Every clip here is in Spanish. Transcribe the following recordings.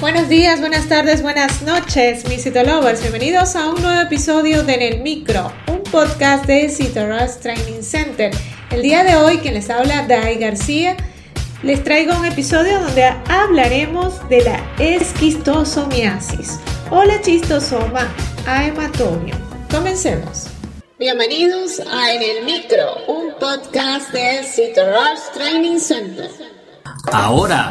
Buenos días, buenas tardes, buenas noches, mis Citolovers. Bienvenidos a un nuevo episodio de En el Micro, un podcast de Citoras Training Center. El día de hoy, quien les habla, Dai García, les traigo un episodio donde hablaremos de la esquistosomiasis o la chistosoma aematobium. Comencemos. Bienvenidos a En el Micro, un podcast de Citoras Training Center. Ahora,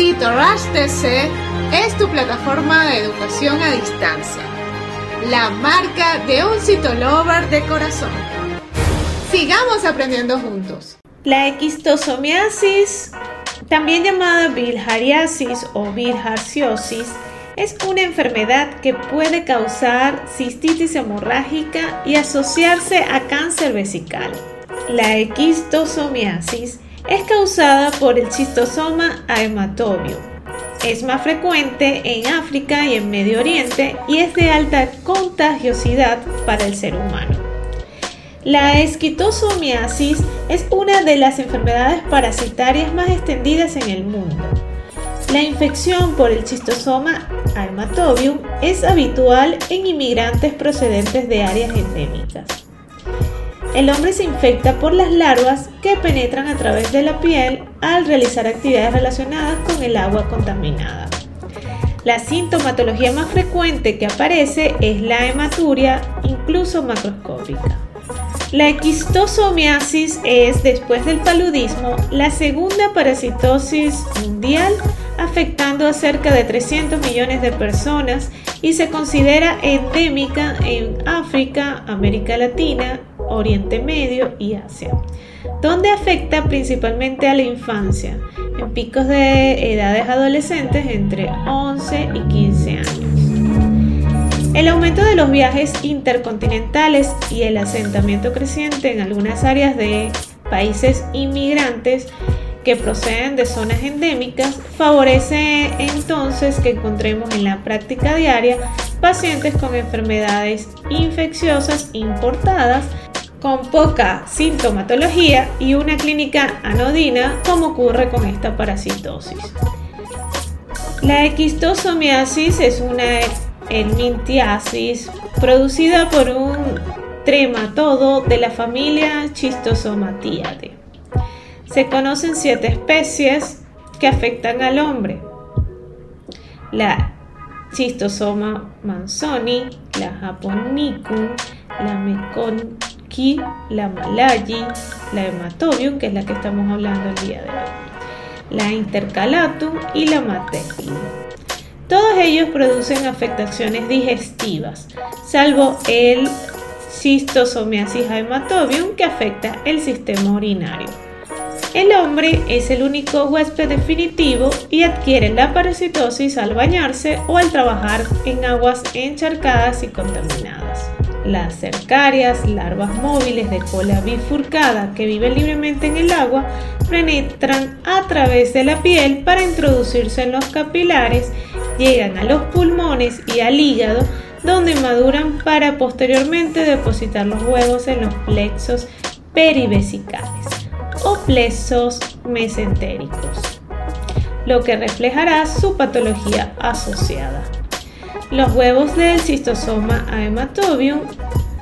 Cito Rush es tu plataforma de educación a distancia, la marca de un citolover de corazón. Sigamos aprendiendo juntos. La equistosomiasis, también llamada bilhariasis o bilharciosis, es una enfermedad que puede causar cistitis hemorrágica y asociarse a cáncer vesical. La equistosomiasis es causada por el chistosoma aematobium es más frecuente en África y en Medio Oriente y es de alta contagiosidad para el ser humano. La esquitosomiasis es una de las enfermedades parasitarias más extendidas en el mundo. La infección por el chistosoma aematobium es habitual en inmigrantes procedentes de áreas endémicas. El hombre se infecta por las larvas que penetran a través de la piel al realizar actividades relacionadas con el agua contaminada. La sintomatología más frecuente que aparece es la hematuria, incluso macroscópica. La equistosomiasis es, después del paludismo, la segunda parasitosis mundial, afectando a cerca de 300 millones de personas y se considera endémica en África, América Latina, Oriente Medio y Asia, donde afecta principalmente a la infancia, en picos de edades adolescentes entre 11 y 15 años. El aumento de los viajes intercontinentales y el asentamiento creciente en algunas áreas de países inmigrantes que proceden de zonas endémicas favorece entonces que encontremos en la práctica diaria pacientes con enfermedades infecciosas importadas con poca sintomatología y una clínica anodina como ocurre con esta parasitosis. La equistosomiasis es una helmintiasis producida por un trematodo de la familia Schistosomatidae. Se conocen siete especies que afectan al hombre. La Schistosoma manzoni, la Japonicum, la Mecon la malayi, la hematobium, que es la que estamos hablando el día de hoy, la intercalatum y la matecum. Todos ellos producen afectaciones digestivas, salvo el cistosomiasis hematobium que afecta el sistema urinario. El hombre es el único huésped definitivo y adquiere la parasitosis al bañarse o al trabajar en aguas encharcadas y contaminadas. Las cercarias, larvas móviles de cola bifurcada que viven libremente en el agua, penetran a través de la piel para introducirse en los capilares, llegan a los pulmones y al hígado, donde maduran para posteriormente depositar los huevos en los plexos perivesicales o plexos mesentéricos, lo que reflejará su patología asociada. Los huevos del cistosoma aematobium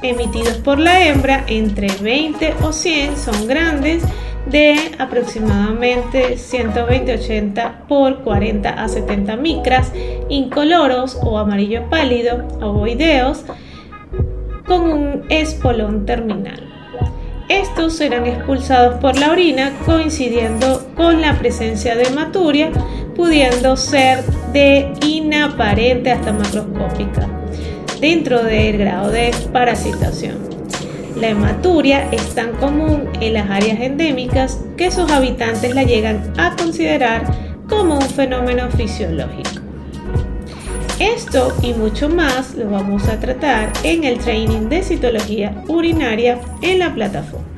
emitidos por la hembra entre 20 o 100 son grandes de aproximadamente 120-80 por 40 a 70 micras, incoloros o amarillo pálido, ovoideos, con un espolón terminal. Estos serán expulsados por la orina coincidiendo con la presencia de hematuria, pudiendo ser de inaparente hasta macroscópica, dentro del grado de parasitación. La hematuria es tan común en las áreas endémicas que sus habitantes la llegan a considerar como un fenómeno fisiológico. Esto y mucho más lo vamos a tratar en el training de citología urinaria en la plataforma.